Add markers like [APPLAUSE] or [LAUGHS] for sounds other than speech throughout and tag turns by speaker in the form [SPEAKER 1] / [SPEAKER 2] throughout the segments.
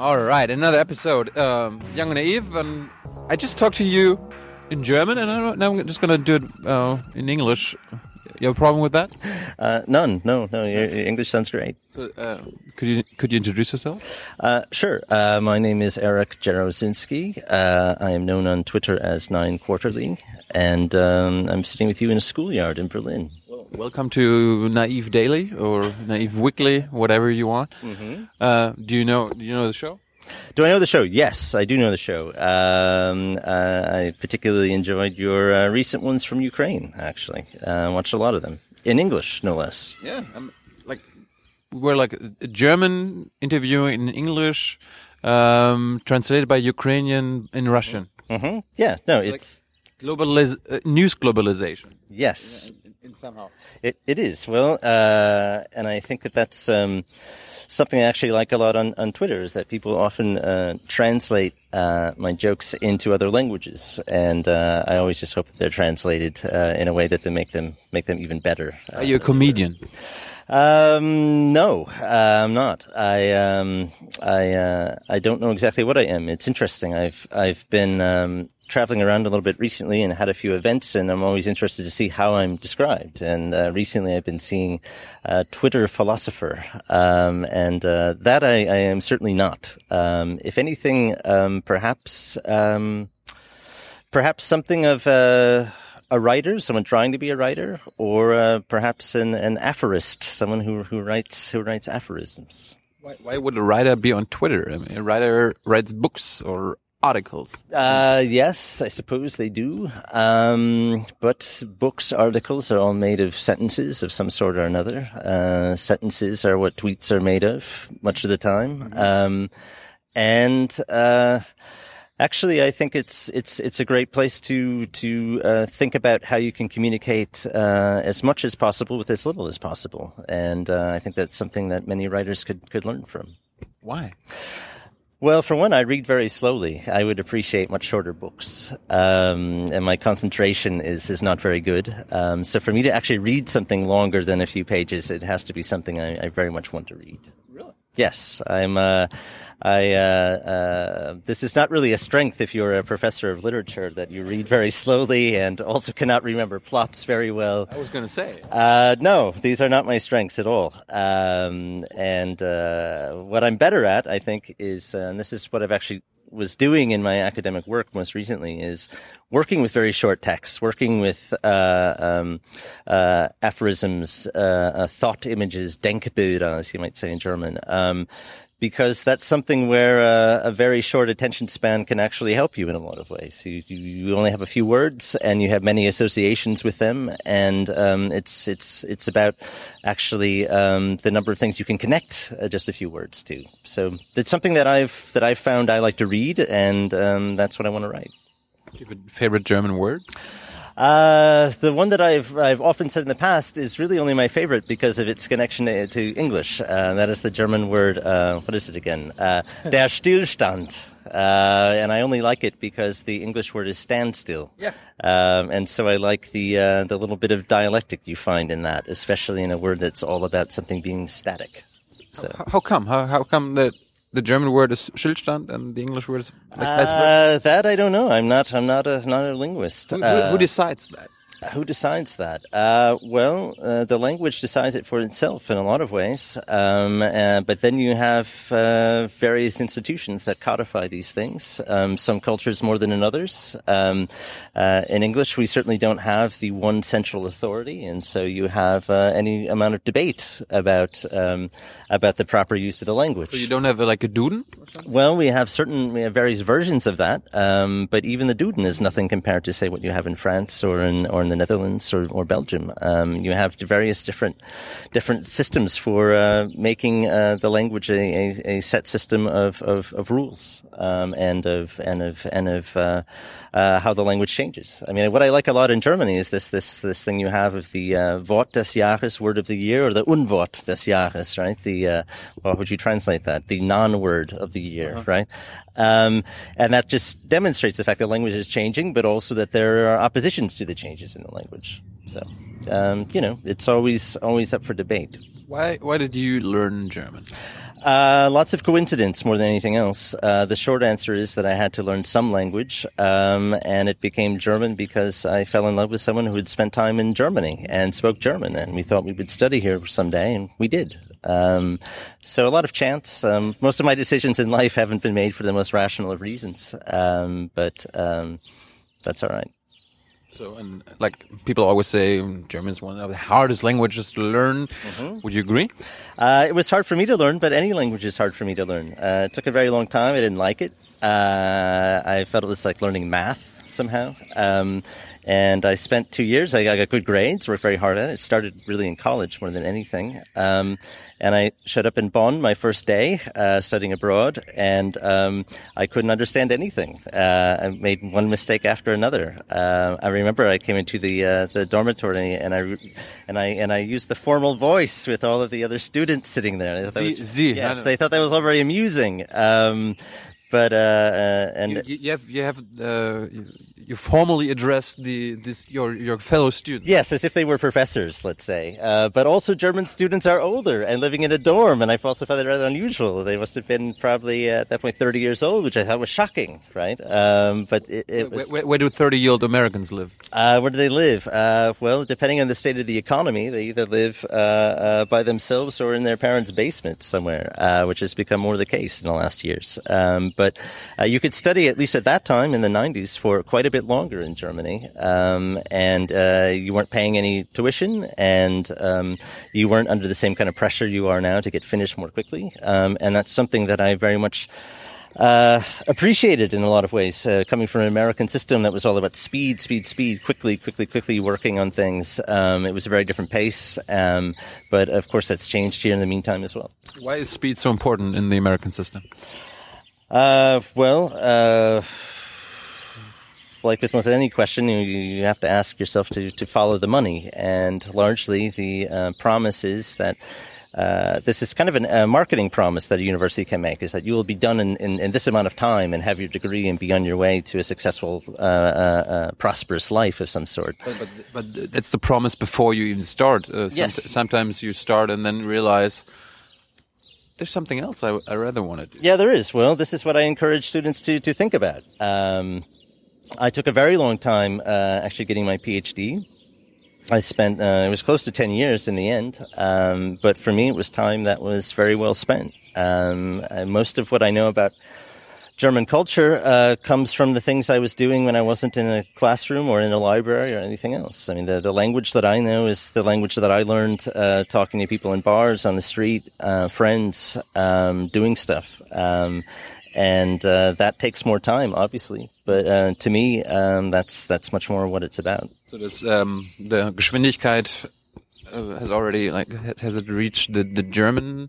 [SPEAKER 1] All right, another episode, um, Young and Naive, and I just talked to you in German, and I don't, now I'm just gonna do it uh, in English. You have a problem with that?
[SPEAKER 2] Uh, none. No, no. Your, your English sounds great.
[SPEAKER 1] So, uh, could you could you introduce yourself?
[SPEAKER 2] Uh, sure. Uh, my name is Eric Jarosinski. Uh, I am known on Twitter as Nein Quarterly, and um, I'm sitting with you in a schoolyard in Berlin.
[SPEAKER 1] Welcome to Naive Daily or Naive Weekly, whatever you want. Uh, do you know do you know the show?
[SPEAKER 2] Do I know the show? Yes, I do know the show. Um, uh, I particularly enjoyed your uh, recent ones from Ukraine. Actually, uh, watched a lot of them in English, no less.
[SPEAKER 1] Yeah, um, like we're like a German interviewing in English, um, translated by Ukrainian in Russian.
[SPEAKER 2] hmm Yeah, no, it's
[SPEAKER 1] Globaliz- uh, news globalization.
[SPEAKER 2] yes.
[SPEAKER 1] In, in somehow.
[SPEAKER 2] It it is well, uh, and I think that that's um, something I actually like a lot on, on Twitter is that people often uh, translate uh, my jokes into other languages, and uh, I always just hope that they're translated uh, in a way that they make them make them even better.
[SPEAKER 1] Are you a comedian?
[SPEAKER 2] Um, no, uh, I'm not. I um, I uh, I don't know exactly what I am. It's interesting. I've I've been um, traveling around a little bit recently and had a few events, and I'm always interested to see how I'm described. And uh, recently, I've been seeing uh, Twitter philosopher, um, and uh, that I, I am certainly not. Um, if anything, um, perhaps um, perhaps something of a, a writer, someone trying to be a writer, or uh, perhaps an, an aphorist, someone who who writes who writes aphorisms.
[SPEAKER 1] Why, why would a writer be on Twitter? I mean, a writer writes books or articles.
[SPEAKER 2] Uh, yes, I suppose they do. Um, but books, articles are all made of sentences of some sort or another. Uh, sentences are what tweets are made of much of the time. Um, and, uh, Actually, I think it's it's it's a great place to to uh, think about how you can communicate uh, as much as possible with as little as possible, and uh, I think that's something that many writers could could learn from.
[SPEAKER 1] Why?
[SPEAKER 2] Well, for one, I read very slowly. I would appreciate much shorter books, um, and my concentration is is not very good. Um, so, for me to actually read something longer than a few pages, it has to be something I, I very much want to read.
[SPEAKER 1] Really?
[SPEAKER 2] Yes, I'm. Uh, I. Uh, uh, this is not really a strength if you're a professor of literature that you read very slowly and also cannot remember plots very well.
[SPEAKER 1] I was going to say.
[SPEAKER 2] Uh, no, these are not my strengths at all. Um, and uh, what I'm better at, I think, is, uh, and this is what I've actually was doing in my academic work most recently, is working with very short texts, working with uh, um, uh, aphorisms, uh, uh, thought images, Denkbilder, as you might say in German. Um, because that's something where uh, a very short attention span can actually help you in a lot of ways. You, you, only have a few words, and you have many associations with them, and um, it's it's it's about actually um, the number of things you can connect uh, just a few words to. So it's something that I've that I've found I like to read, and um, that's what I want to write.
[SPEAKER 1] Do you have a favorite German word?
[SPEAKER 2] Uh, the one that I've I've often said in the past is really only my favorite because of its connection to, to English. Uh, that is the German word. Uh, what is it again? Uh, [LAUGHS] der Stillstand. Uh, and I only like it because the English word is standstill.
[SPEAKER 1] Yeah.
[SPEAKER 2] Um, and so I like the uh, the little bit of dialectic you find in that, especially in a word that's all about something being static. So.
[SPEAKER 1] How, how come? How, how come that the German word is Stillstand and the English word is like?
[SPEAKER 2] Uh, that I don't know. I'm not. I'm not a not a linguist.
[SPEAKER 1] Who, who,
[SPEAKER 2] Uh,
[SPEAKER 1] who decides that?
[SPEAKER 2] Who decides that? Uh, well, uh, the language decides it for itself in a lot of ways. Um, uh, but then you have uh, various institutions that codify these things. Um, some cultures more than in others. Um, uh, in English, we certainly don't have the one central authority, and so you have uh, any amount of debate about um, about the proper use of the language.
[SPEAKER 1] So you don't have like a Duden?
[SPEAKER 2] Well, we have certain, we have various versions of that, um, but even the Duden is nothing compared to, say, what you have in France or in or in the Netherlands or, or Belgium. Um, you have various different different systems for uh, making uh, the language a, a, a set system of of, of rules um, and of and of and of uh, uh, how the language changes. I mean, what I like a lot in Germany is this this this thing you have of the uh, Wort des Jahres, word of the year, or the Unwort des Jahres, right? The uh, well, how would you translate that? The non-word of the year, right? Um, and that just demonstrates the fact that language is changing, but also that there are oppositions to the changes in the language. So, um, you know, it's always always up for debate.
[SPEAKER 1] Why why did you learn German?
[SPEAKER 2] Uh, lots of coincidence more than anything else. Uh, the short answer is that I had to learn some language, um, and it became German because I fell in love with someone who had spent time in Germany and spoke German, and we thought we would study here someday, and we did. Um, so a lot of chance. Um, most of my decisions in life haven't been made for the most rational of reasons, um, but um, that's all right.
[SPEAKER 1] So, and like people always say, German is one of the hardest languages to learn. Mm-hmm. Would you agree?
[SPEAKER 2] Uh, it was hard for me to learn, but any language is hard for me to learn. Uh, it took a very long time. I didn't like it. Uh, I felt it was like learning math somehow. Um, and I spent two years. I got good grades, worked very hard at it. It started really in college more than anything. Um, and I showed up in Bonn my first day, uh, studying abroad, and um, I couldn't understand anything. Uh, I made one mistake after another. Uh, I remember I came into the uh, the dormitory and I and I and I used the formal voice with all of the other students sitting there. I thought that was,
[SPEAKER 1] Sie,
[SPEAKER 2] yes, they thought that was all very amusing. But uh, uh, and
[SPEAKER 1] you, you, have you have uh, you formally address the this, your your fellow students.
[SPEAKER 2] Yes, as if they were professors, let's say. Uh, but also, German students are older and living in a dorm, and I also found it rather unusual. They must have been probably uh, at that point thirty years old, which I thought was shocking, right? Um, but it, it was,
[SPEAKER 1] where, where, do thirty-year-old Americans live?
[SPEAKER 2] Uh, where do they live? well, depending on the state of the economy, they either live by themselves or in their parents' basement somewhere, which has become more the case in the last years. Um, but uh, you could study, at least at that time in the 90s, for quite a bit longer in Germany. Um, and uh, you weren't paying any tuition, and um, you weren't under the same kind of pressure you are now to get finished more quickly. Um, and that's something that I very much. Uh, appreciated in a lot of ways, uh, coming from an American system that was all about speed, speed, speed, quickly, quickly, quickly working on things. Um, it was a very different pace, um, but of course that's changed here in the meantime as well.
[SPEAKER 1] Why is speed so important in the American system?
[SPEAKER 2] Uh, well, uh, like with any question, you, you have to ask yourself to, to follow the money. And largely, the uh, promise is that uh, this is kind of a marketing promise that a university can make is that you will be done in, in, in, this amount of time and have your degree and be on your way to a successful, uh, uh, uh prosperous life of some sort.
[SPEAKER 1] But, but, but, that's the promise before you even start. Uh,
[SPEAKER 2] yes.
[SPEAKER 1] Sometimes you start and then realize there's something else I, I rather want to do.
[SPEAKER 2] Yeah, there is. Well, this is what I encourage students to, to think about. Um, I took a very long time uh, actually getting my PhD. I spent, uh, it was close to 10 years in the end. Um, but for me, it was time that was very well spent. Um, most of what I know about German culture uh, comes from the things I was doing when I wasn't in a classroom or in a library or anything else. I mean, the, the language that I know is the language that I learned uh, talking to people in bars, on the street, uh, friends, um, doing stuff. Um, and uh, that takes more time, obviously. But uh, to me, um, that's that's much more what it's about.
[SPEAKER 1] So das, um, the Geschwindigkeit uh, has already like has it reached the the German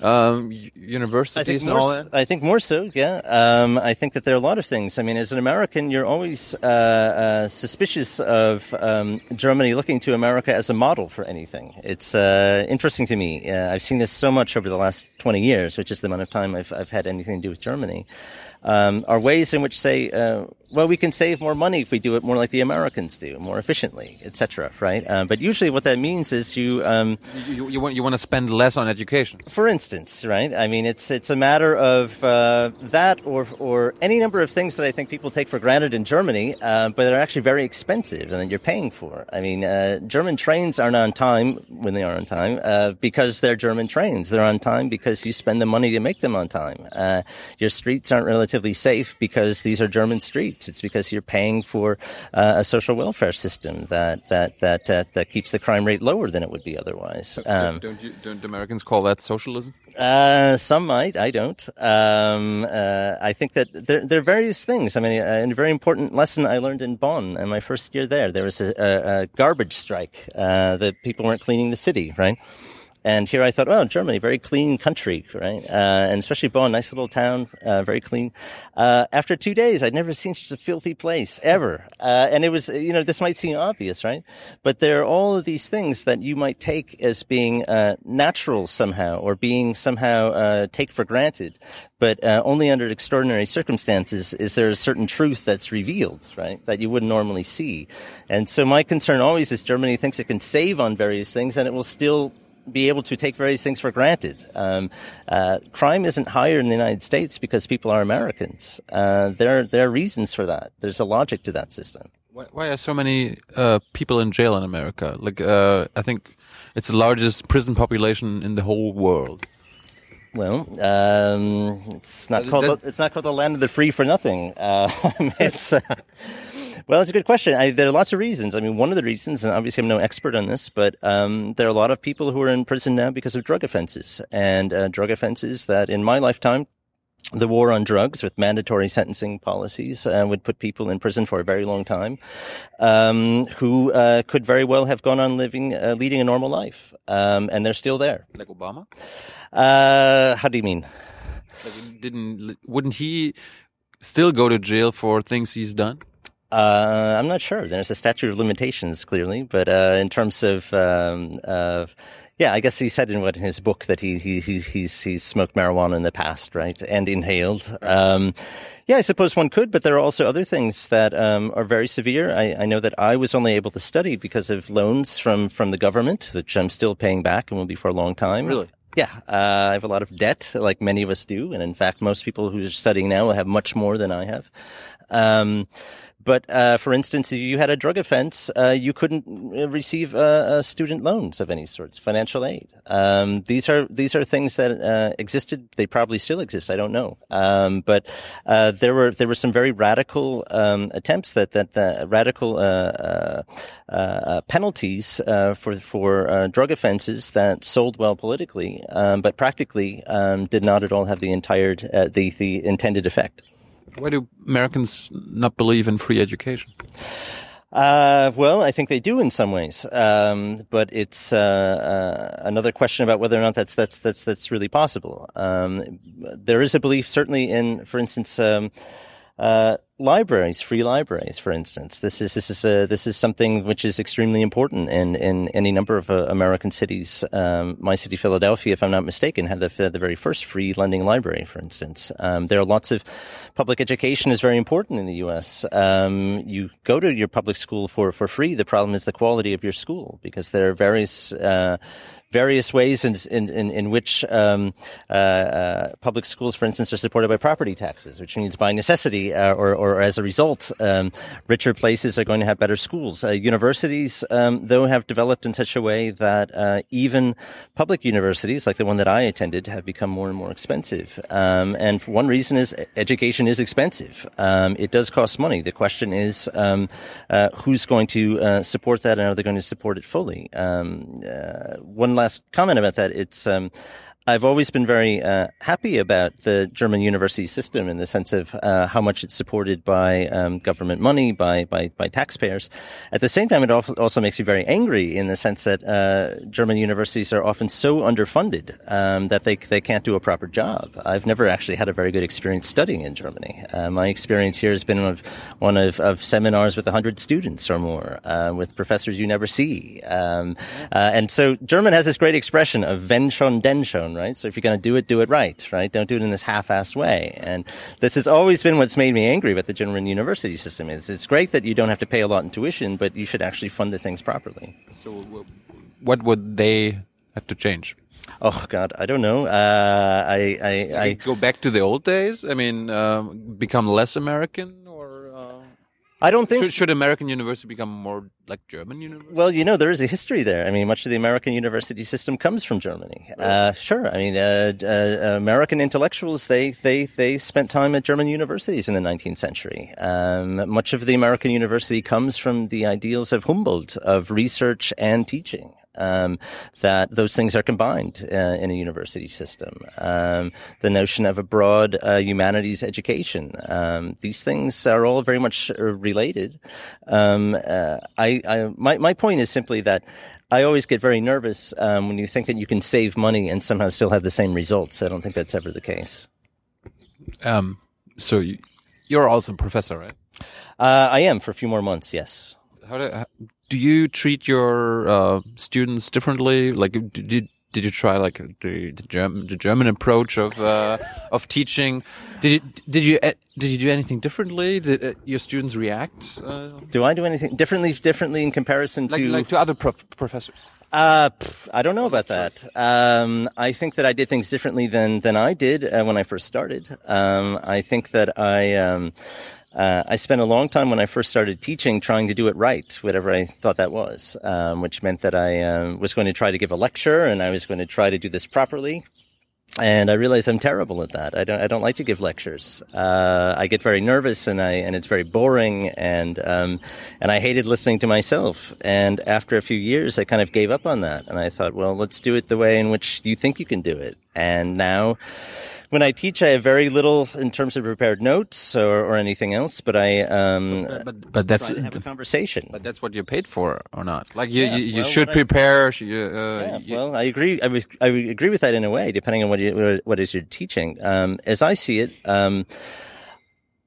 [SPEAKER 1] um, universities and all that?
[SPEAKER 2] I think more so. Yeah, um, I think that there are a lot of things. I mean, as an American, you're always uh, uh, suspicious of um, Germany looking to America as a model for anything. It's uh, interesting to me. Uh, I've seen this so much over the last 20 years, which is the amount of time I've I've had anything to do with Germany um, are ways in which say, uh, well, we can save more money if we do it more like the Americans do, more efficiently, etc. Right? Uh, but usually, what that means is you, um,
[SPEAKER 1] you, you want you want to spend less on education.
[SPEAKER 2] For instance, right? I mean, it's it's a matter of uh, that, or or any number of things that I think people take for granted in Germany, uh, but they're actually very expensive and that you're paying for. I mean, uh, German trains aren't on time when they are on time uh, because they're German trains. They're on time because you spend the money to make them on time. your streets aren't relatively safe because these are German streets. It's because you're paying for uh, a social welfare system that that that uh, that keeps the crime rate lower than it would be otherwise.
[SPEAKER 1] Um, don't, you, don't Americans call that socialism?
[SPEAKER 2] Uh, some might. I don't. Um, uh, I think that there, there, are various things. I mean, a, a, very important lesson I learned in Bonn in my first year there. There was a, a, a garbage strike. Uh, that people weren't cleaning the city, right? And here I thought, well, Germany, very clean country, right? Uh, and especially Bonn, nice little town, uh, very clean. Uh, after two days, I'd never seen such a filthy place ever. Uh, and it was, you know, this might seem obvious, right? But there are all of these things that you might take as being uh, natural somehow, or being somehow uh, take for granted. But only under extraordinary circumstances is there a certain truth that's revealed, right? That you wouldn't normally see. And so my concern always is Germany thinks it can save on various things, and it will still be able to take various things for granted. Um, uh, crime isn't higher in the United States because people are Americans. Uh, there, there are reasons for that. There's a logic to that system.
[SPEAKER 1] Why, why are so many uh, people in jail in America? Like, uh, I think it's the largest prison population in the whole world.
[SPEAKER 2] Well, um, it's not called the, it's not called the land of the free for nothing. Uh, [LAUGHS] it's uh, well, it's a good question. I, there are lots of reasons. I mean, one of the reasons, and obviously I'm no expert on this, but um, there are a lot of people who are in prison now because of drug offenses. And uh, drug offenses that, in my lifetime, the war on drugs with mandatory sentencing policies uh, would put people in prison for a very long time um, who uh, could very well have gone on living uh, leading a normal life um, and they're still there.
[SPEAKER 1] Like obama?
[SPEAKER 2] Uh, how do you mean?
[SPEAKER 1] Like didn't wouldn't he still go to jail for things he's done
[SPEAKER 2] uh, I'm not sure. There's a statute of limitations, clearly, but uh, in terms of um, of yeah, I guess he said in what in his book that he he he's he's smoked marijuana in the past, right, and inhaled. Um, yeah, I suppose one could, but there are also other things that um, are very severe. I, I, know that I was only able to study because of loans from from the government, which I'm still paying back and will be for a long time.
[SPEAKER 1] Really?
[SPEAKER 2] Yeah, uh, I have a lot of debt, like many of us do, and in fact, most people who are studying now will have much more than I have. Um, but uh, for instance, if you had a drug offense, uh, you couldn't uh, receive uh, uh, student loans of any sorts, financial aid. Um, these are these are things that uh, existed. They probably still exist. I don't know. Um, but there were there were some very radical um, attempts that that, that radical penalties for for drug offenses that sold well politically, um, but practically um, did not at all have the entire the the intended effect.
[SPEAKER 1] Why do Americans not believe in free education?
[SPEAKER 2] Uh, well, I think they do in some ways, um, but it's uh, uh, another question about whether or not that's that's that's that's really possible. Um, there is a belief, certainly in, for instance. Um, uh, libraries, free libraries, for instance. This is this is a, this is something which is extremely important in in any number of uh, American cities. Um, my city, Philadelphia, if I'm not mistaken, had the, the very first free lending library, for instance. Um, there are lots of public education is very important in the U.S. Um, you go to your public school for for free. The problem is the quality of your school because there are various uh, various ways in in in, in which um, uh, uh, public schools, for instance, are supported by property taxes, which means by necessity uh, or or as a result, um, richer places are going to have better schools. Universities, um, though, have developed in such a way that even public universities, like the one that I attended, have become more and more expensive. Um, and one reason is education is expensive. Um, it does cost money. The question is um, who's going to support that, and are they going to support it fully? one last comment about that. It's um, I've always been very uh, happy about the German university system in the sense of uh, how much it's supported by um, government money, by, by, by taxpayers. At the same time, it also makes you very angry in the sense that uh, German universities are often so underfunded um, that they they can't do a proper job. I've never actually had a very good experience studying in Germany. Uh, my experience here has been of, one of, of seminars with hundred students or more, uh, with professors you never see, um, uh, and so German has this great expression of "wenn schon, denn schon." Right? So if you're going to do it, do it right, right? Don't do it in this half-assed way. And this has always been what's made me angry with the German university system. Is it's great that you don't have to pay a lot in tuition, but you should actually fund the things properly.
[SPEAKER 1] So, what would they have to change?
[SPEAKER 2] Oh God, I don't know. Uh, I, I, I,
[SPEAKER 1] go back to the old days. I mean, um, become less American.
[SPEAKER 2] I don't think
[SPEAKER 1] should, should, American university become more like German university?
[SPEAKER 2] Well, you know, there is a history there. I mean, much of the American university system comes from Germany. Uh, sure. I mean, uh, uh, American intellectuals they they they spent time at German universities in the 19th century. Um, much of the American university comes from the ideals of Humboldt of research and teaching um, that those things are combined uh, in a university system. Um, the notion of a broad uh, humanities education. Um, these things are all very much uh, related. Um, uh, I, I, my, my point is simply that I always get very nervous um, when you think that you can save money and somehow still have the same results. I don't think that's ever the case.
[SPEAKER 1] Um, so you, you're also a professor, right?
[SPEAKER 2] Uh, I am for a few more months. Yes.
[SPEAKER 1] How do, how, do you treat your uh, students differently? Like, did you, did you try like the, the German the German approach of uh, of teaching? Did you did you uh, did you do anything differently? Did uh, your students react?
[SPEAKER 2] Uh? do I do anything differently differently in comparison
[SPEAKER 1] like,
[SPEAKER 2] to
[SPEAKER 1] like to other pro professors?
[SPEAKER 2] Uh, I don't know about that. Um, I think that I did things differently than than I did uh, when I first started. Um, I think that I. Um, uh, I spent a long time when I first started teaching trying to do it right, whatever I thought that was, um, which meant that I um, was going to try to give a lecture and I was going to try to do this properly and I realize I'm terrible at that. I don't. I don't like to give lectures. Uh, I get very nervous, and I and it's very boring, and um, and I hated listening to myself. And after a few years, I kind of gave up on that, and I thought, well, let's do it the way in which you think you can do it. And now when I teach, I have very little in terms of prepared notes or, or anything else. But I, um,
[SPEAKER 1] but, but, but that's
[SPEAKER 2] have a conversation.
[SPEAKER 1] But that's what you're paid for, or not? Like you,
[SPEAKER 2] Yeah,
[SPEAKER 1] you, you
[SPEAKER 2] well,
[SPEAKER 1] should
[SPEAKER 2] what I-
[SPEAKER 1] prepare. You, uh,
[SPEAKER 2] Yeah,
[SPEAKER 1] you-
[SPEAKER 2] well, I agree. I, was, I agree with that in a way, depending on what you, what is you're teaching. Um, as I see it, um,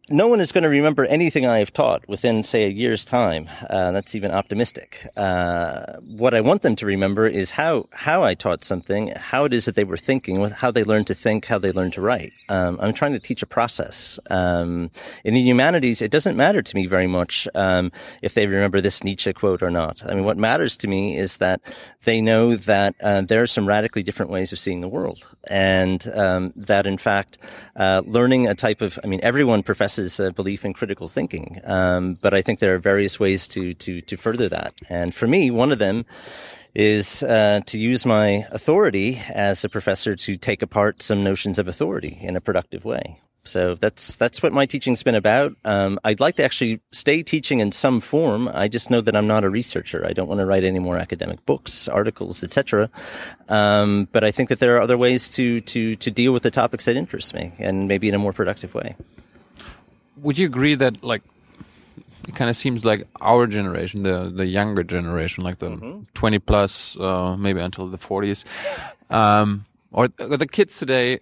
[SPEAKER 2] no one is going to remember anything I have taught within, say, a year's time. Uh, that's even optimistic. Uh, what I want them to remember is how how I taught something, how it is that they were thinking, how they learned to think, how they learned to write. Um, I'm trying to teach a process. Um, in the humanities, it doesn't matter to me very much um, if they remember this Nietzsche quote or not. I mean, what matters to me is that they know that uh, there are some radically different ways of seeing the world, and um, that in fact, uh, learning a type of, I mean, everyone professes a belief in critical thinking, um, but I think there are various ways to to to further that. And for me, one of them is uh, to use my authority as a professor to take apart some notions of authority in a productive way. So that's that's what my teaching's been about. Um, I'd like to actually stay teaching in some form. I just know that I'm not a researcher. I don't want to write any more academic books, articles, etc. Um, but I think that there are other ways to to to deal with the topics that interest me, and maybe in a more productive way.
[SPEAKER 1] Would you agree that like it kind of seems like our generation, the the younger generation, like the
[SPEAKER 2] Mm-hmm.
[SPEAKER 1] 20 plus, uh, maybe until the 40s, um, or, or the kids today,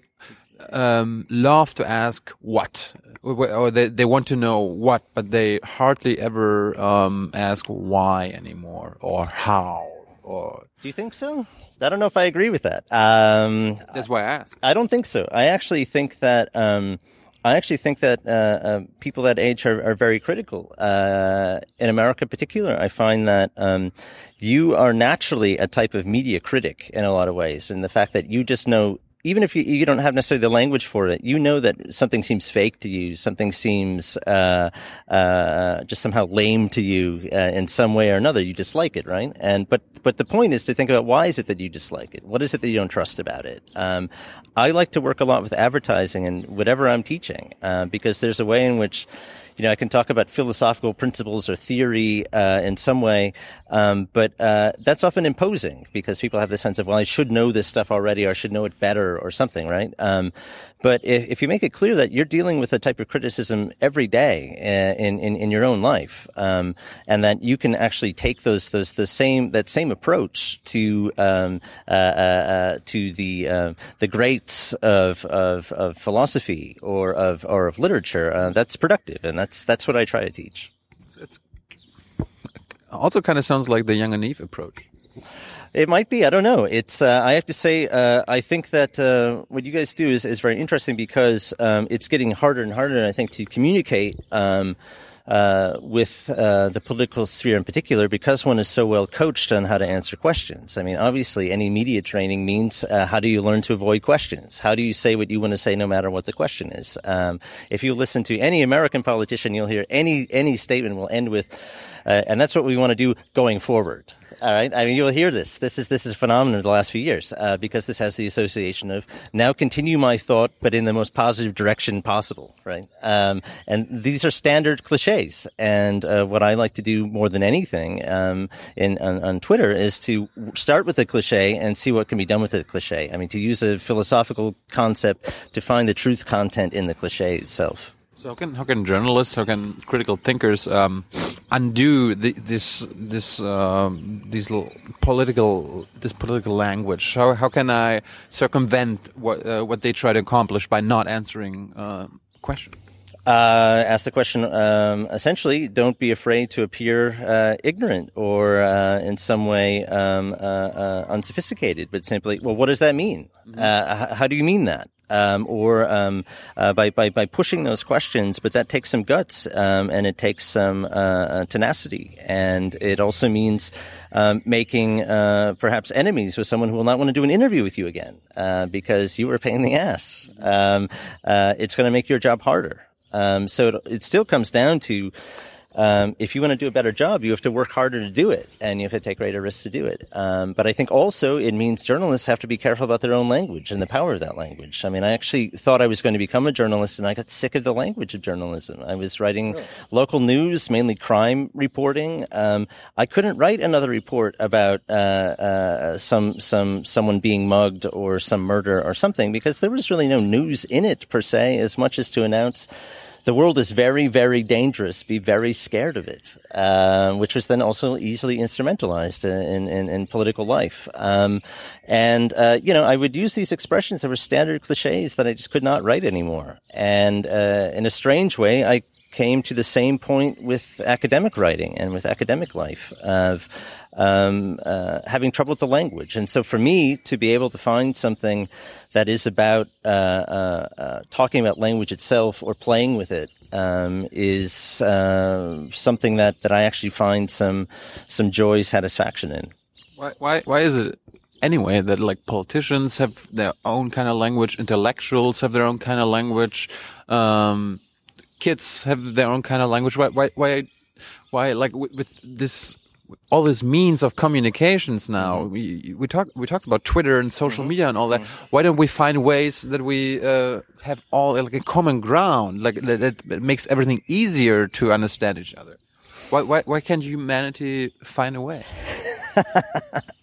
[SPEAKER 1] um, love to ask what, or or they they want to know what, but they hardly ever um, ask why anymore or how or.
[SPEAKER 2] Do you think so? I don't know if I agree with that. Um,
[SPEAKER 1] That's why I ask.
[SPEAKER 2] I don't think so. I actually think that um, I actually think that uh, uh, people that age are, are very critical. Uh, in America, in particular, I find that um, you are naturally a type of media critic in a lot of ways, and the fact that you just know. Even if you, you don't have necessarily the language for it, you know that something seems fake to you, something seems uh, uh, just somehow lame to you uh, in some way or another. You dislike it, right? And but but the point is to think about why is it that you dislike it? What is it that you don't trust about it? Um, I like to work a lot with advertising and whatever I'm teaching uh, because there's a way in which you know, I can talk about philosophical principles or theory uh, in some way, um, but uh, that's often imposing because people have the sense of, well, I should know this stuff already, or I should know it better, or something, right? Um, but if, if you make it clear that you're dealing with a type of criticism every day uh, in in, in your own life, um, and that you can actually take those those the same that same approach to um, uh, uh, uh, to the the greats of, of of philosophy or of or of literature, that's productive, and that's that's that's what I try to teach.
[SPEAKER 1] Also, kind of sounds like the young and Eve approach.
[SPEAKER 2] It might be. I don't know. It's. Uh, I have to say. Uh, I think that uh, what you guys do is, is very interesting because um, it's getting harder and harder. I think to communicate um, uh, with uh, the political sphere in particular because one is so well coached on how to answer questions. I mean, obviously, any media training means uh, how do you learn to avoid questions? How do you say what you want to say no matter what the question is? Um, if you listen to any American politician, you'll hear any any statement will end with, uh, and that's what we want to do going forward. All right. I mean, you'll hear this. This is this is a phenomenon of the last few years uh, because this has the association of now continue my thought, but in the most positive direction possible. Right. Um, and these are standard cliches. And uh, what I like to do more than anything um, in on, on Twitter is to start with a cliche and see what can be done with the cliche. I mean, to use a philosophical concept to find the truth content in the cliche itself.
[SPEAKER 1] So how can how can journalists, how can critical thinkers um, undo the, this this um, these political this political language? How how can I circumvent what uh, what they try to accomplish by not answering uh, questions?
[SPEAKER 2] Uh, ask the question. Um, essentially, don't be afraid to appear uh, ignorant or uh, in some way um, uh, uh, unsophisticated, but simply, well, what does that mean? Uh, how do you mean that? Um, or um, uh, by, by by pushing those questions. But that takes some guts um, and it takes some uh, uh, tenacity, and it also means um, making uh, perhaps enemies with someone who will not want to do an interview with you again uh, because you were a pain in the ass. Um, uh, it's going to make your job harder. Um, so it, it still comes down to um, if you want to do a better job, you have to work harder to do it, and you have to take greater risks to do it. Um, but I think also it means journalists have to be careful about their own language and the power of that language. I mean, I actually thought I was going to become a journalist, and I got sick of the language of journalism. I was writing really? local news, mainly crime reporting. Um, I couldn't write another report about uh, uh, some some someone being mugged or some murder or something because there was really no news in it per se, as much as to announce the world is very, very dangerous. Be very scared of it, uh, which was then also easily instrumentalized in, in, in political life. Um, and, uh, you know, I would use these expressions that were standard cliches that I just could not write anymore. And uh, in a strange way, I came to the same point with academic writing and with academic life of um, uh, having trouble with the language. And so for me to be able to find something that is about uh, uh, uh talking about language itself or playing with it um, is uh, something that, that I actually find some some joy satisfaction in.
[SPEAKER 1] Why why why is it anyway that like politicians have their own kind of language, intellectuals have their own kind of language, um, kids have their own kind of language? Why why why why like with, with this all these means of communications now. Mm -hmm. We we talk we talked about Twitter and social mm -hmm. media and all that. Mm -hmm. Why don't we find ways that we uh, have all like a common ground, like that, that makes everything easier to understand each other? Why why why can't humanity find a way? [LAUGHS]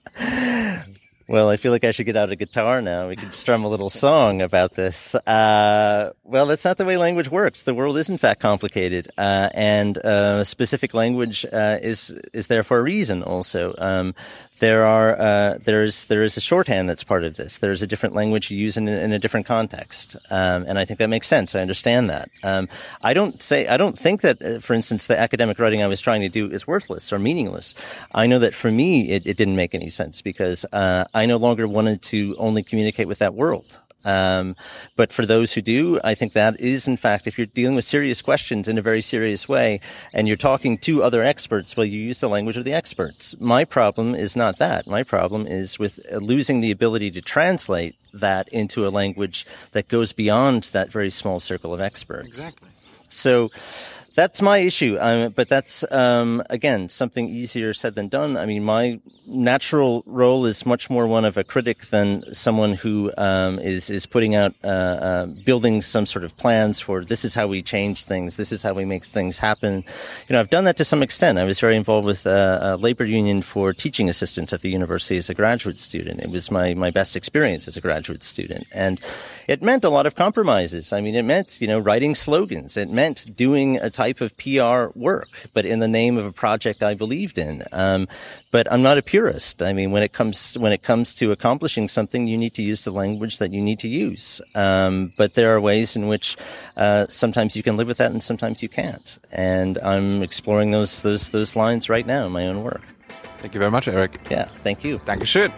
[SPEAKER 2] Well, I feel like I should get out a guitar now. We could strum a little song about this. Uh, well, that's not the way language works. The world is in fact complicated, uh, and uh, specific language uh, is is there for a reason. Also, um, there are uh, there's there is a shorthand that's part of this. There's a different language you use in, in a different context, um, and I think that makes sense. I understand that. Um, I don't say I don't think that, uh, for instance, the academic writing I was trying to do is worthless or meaningless. I know that for me it, it didn't make any sense because uh, I no longer wanted to only communicate with that world. Um, but for those who do, I think that is, in fact, if you're dealing with serious questions in a very serious way and you're talking to other experts, well, you use the language of the experts. My problem is not that. My problem is with losing the ability to translate that into a language that goes beyond that very small circle of experts.
[SPEAKER 1] Exactly.
[SPEAKER 2] So, that's my issue. Um, but that's, um, again, something easier said than done. I mean, my natural role is much more one of a critic than someone who um, is is putting out, uh, uh, building some sort of plans for this is how we change things, this is how we make things happen. You know, I've done that to some extent. I was very involved with uh, a labor union for teaching assistants at the university as a graduate student. It was my, my best experience as a graduate student. And it meant a lot of compromises. I mean, it meant, you know, writing slogans. It meant doing a type type of PR work, but in the name of a project I believed in. Um, but I'm not a purist. I mean, when it comes when it comes to accomplishing something, you need to use the language that you need to use. Um, but there are ways in which uh, sometimes you can live with that, and sometimes you can't. And I'm exploring those those those lines right now in my own work.
[SPEAKER 1] Thank you very much, Eric.
[SPEAKER 2] Yeah, thank you.
[SPEAKER 1] Dankeschön.